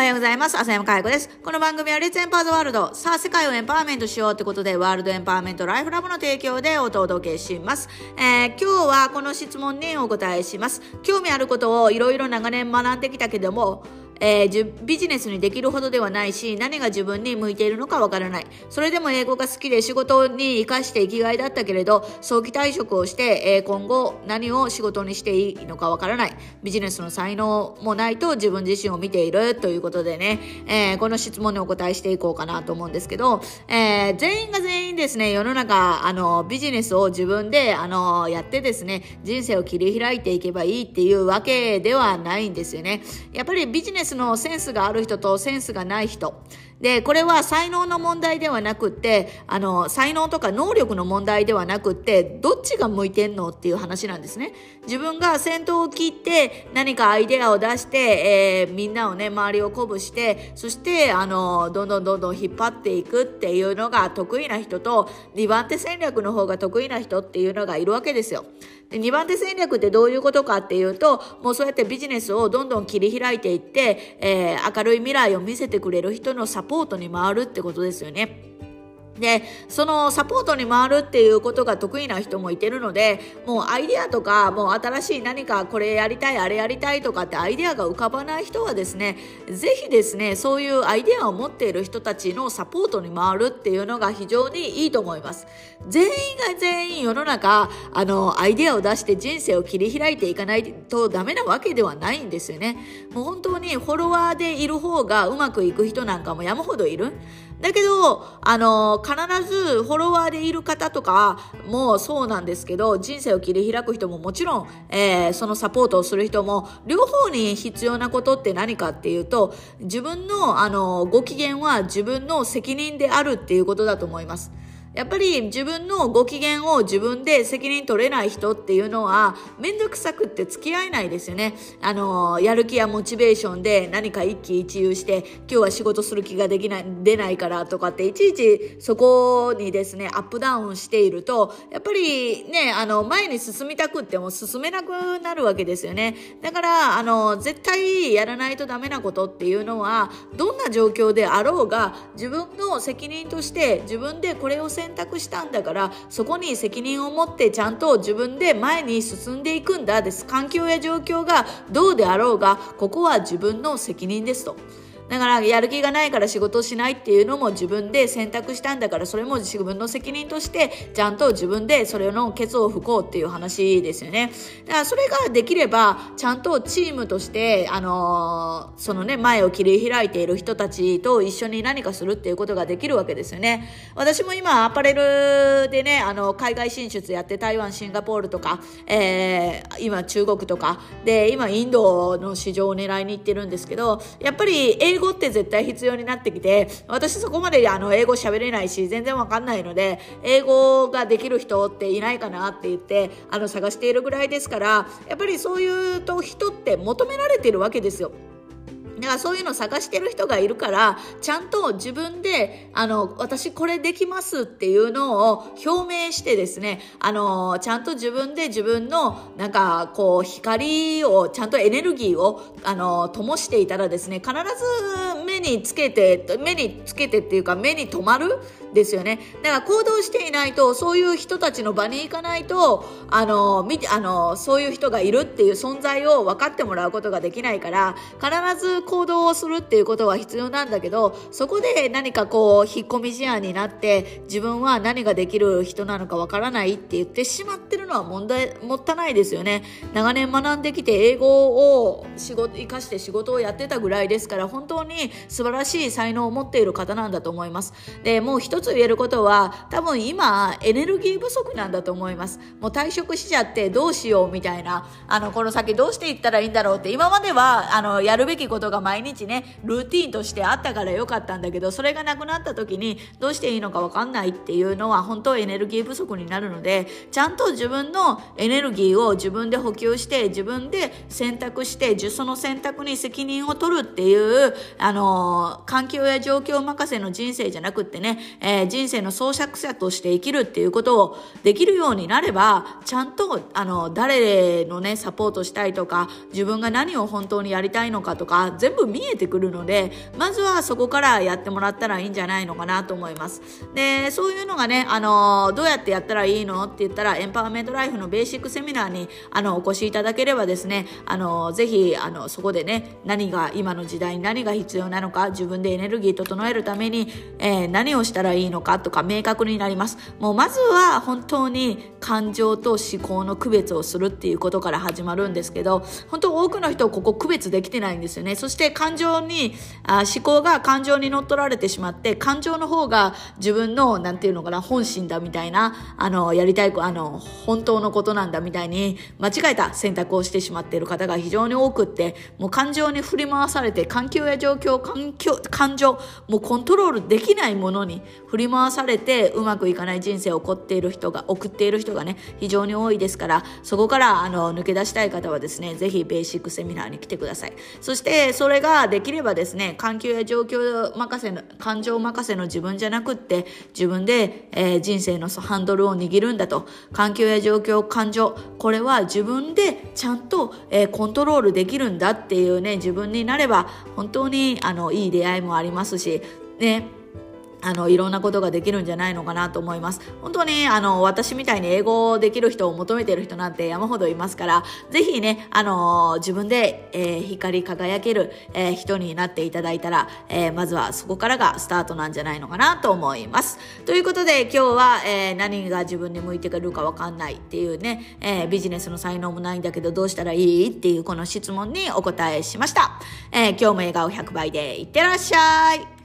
おはようございます。浅山海子です。この番組はレッツエンパーズワールド。さあ、世界をエンパワーメントしようってことで、ワールドエンパワーメントライフラブの提供でお届けします。えー、今日はこの質問にお答えします。興味あることをいろいろ長年学んできたけども、えー、ビジネスにできるほどではないし、何が自分に向いているのかわからない。それでも英語が好きで仕事に活かして生きがいだったけれど、早期退職をして、えー、今後何を仕事にしていいのかわからない。ビジネスの才能もないと自分自身を見ているということでね、えー、この質問にお答えしていこうかなと思うんですけど、え全員が全員ですね、世の中、あの、ビジネスを自分で、あの、やってですね、人生を切り開いていけばいいっていうわけではないんですよね。やっぱりビジネススのセンスがある人とセンスがない人。で、これは才能の問題ではなくって、あの、才能とか能力の問題ではなくって、どっちが向いてんのっていう話なんですね。自分が先頭を切って何かアイデアを出して、えー、みんなをね、周りを鼓舞して、そして、あの、どんどんどんどん引っ張っていくっていうのが得意な人と、2番手戦略の方が得意な人っていうのがいるわけですよ。で2番手戦略ってどういうことかっていうと、もうそうやってビジネスをどんどん切り開いていって、えー、明るい未来を見せてくれる人のサポートに回るってことですよね。で、そのサポートに回るっていうことが得意な人もいてるので、もうアイデアとか、もう新しい何かこれやりたい、あれやりたいとかってアイデアが浮かばない人はですね、ぜひですね、そういうアイデアを持っている人たちのサポートに回るっていうのが非常にいいと思います。全員が全員世の中、あの、アイデアを出して人生を切り開いていかないとダメなわけではないんですよね。もう本当にフォロワーでいる方がうまくいく人なんかも山ほどいる。だけど、あの、必ずフォロワーでいる方とかもそうなんですけど、人生を切り開く人ももちろん、えー、そのサポートをする人も、両方に必要なことって何かっていうと、自分の、あの、ご機嫌は自分の責任であるっていうことだと思います。やっぱり自分のご機嫌を自分で責任取れない人っていうのはめんどくさくって付き合えないですよね。あの、やる気やモチベーションで何か一喜一憂して今日は仕事する気ができない、出ないからとかっていちいちそこにですね、アップダウンしていると、やっぱりね、あの、前に進みたくっても進めなくなるわけですよね。だから、あの、絶対やらないとダメなことっていうのは、どんな状況であろうが自分の責任として自分でこれを選択したんだからそこに責任を持ってちゃんと自分で前に進んでいくんだです環境や状況がどうであろうがここは自分の責任ですと。だからやる気がないから仕事をしないっていうのも自分で選択したんだからそれも自分の責任としてちゃんと自分でそれのケツを吹こうっていう話ですよね。だからそれができればちゃんとチームとしてあのー、そのね前を切り開いている人たちと一緒に何かするっていうことができるわけですよね。私も今アパレルでねあの海外進出やって台湾シンガポールとか、えー、今中国とかで今インドの市場を狙いに行ってるんですけどやっぱり英語って絶対必要になってきて、私そこまであの英語喋れないし、全然わかんないので、英語ができる人っていないかなって言って、あの探しているぐらいですから、やっぱりそういうと人って求められてるわけですよ。だからそういうのを探してる人がいるから、ちゃんと自分で、あの、私これできますっていうのを表明してですね、あの、ちゃんと自分で自分の、なんか、こう、光を、ちゃんとエネルギーを、あの、灯していたらですね、必ず目につけて、目につけてっていうか、目に留まるですよね。だから行動していないと、そういう人たちの場に行かないと、あの、見て、あの、そういう人がいるっていう存在を分かってもらうことができないから、必ず行動をするっていうことは必要なんだけど、そこで何かこう、引っ込み思案になって、自分は何ができる人なのかわからないって言ってしまってるのは問題、もったいないですよね。長年学んできて英語を仕事、活かして仕事をやってたぐらいですから、本当に素晴らしい才能を持っている方なんだと思います。で、もう一つ言えることは、多分今、エネルギー不足なんだと思います。もう退職しちゃってどうしようみたいな、あの、この先どうしていったらいいんだろうって、今までは、あの、やるべきことが毎日ね、ルーティンとしてあったからよかったんだけど、それがなくなった時にどうしていいのかわかんないっていうのは本当エネルギー不足になるので、ちゃんと自分のエネルギーを自分で補給して、自分で選択して、その選択に責任を取るっていう、あの、環境や状況任せの人生じゃなくってね、えー、人生の創作者として生きるっていうことをできるようになれば、ちゃんと、あの、誰のね、サポートしたいとか、自分が何を本当にやりたいのかとか、全全部見えてくるのでまずはそこからやってもらったらいいんじゃないのかなと思います。でそういうのがね、あのどうやってやったらいいのって言ったらエンパワーメントライフのベーシックセミナーにあのお越しいただければですね、あのぜひあのそこでね何が今の時代に何が必要なのか自分でエネルギー整えるために、えー、何をしたらいいのかとか明確になります。もうまずは本当に感情と思考の区別をするっていうことから始まるんですけど本当多くの人ここ区別できてないんですよね。そしして感情にあ思考が感情に乗っ取られてしまって感情の方が自分の何て言うのかな本心だみたいなあのやりたいあの本当のことなんだみたいに間違えた選択をしてしまっている方が非常に多くってもう感情に振り回されて環境や状況環境感情もうコントロールできないものに振り回されてうまくいかない人生を送っている人が送っている人がね非常に多いですからそこからあの抜け出したい方はですねぜひベーシックセミナーに来てください。そしてそれができればですね環境や状況任せの感情任せの自分じゃなくって自分で、えー、人生のハンドルを握るんだと。環境や状況感情これは自分でちゃんと、えー、コントロールできるんだっていうね自分になれば本当にあのいい出会いもありますしね。あのいろんなことができるんじゃないのかなと思います。本当にあの私みたいに英語をできる人を求めてる人なんて山ほどいますから、ぜひね、あの自分で、えー、光り輝ける、えー、人になっていただいたら、えー、まずはそこからがスタートなんじゃないのかなと思います。ということで今日は、え何が自分に向いてくるかわかんないっていうね、えビジネスの才能もないんだけどどうしたらいいっていうこの質問にお答えしました。え今日も笑顔100倍でいってらっしゃい。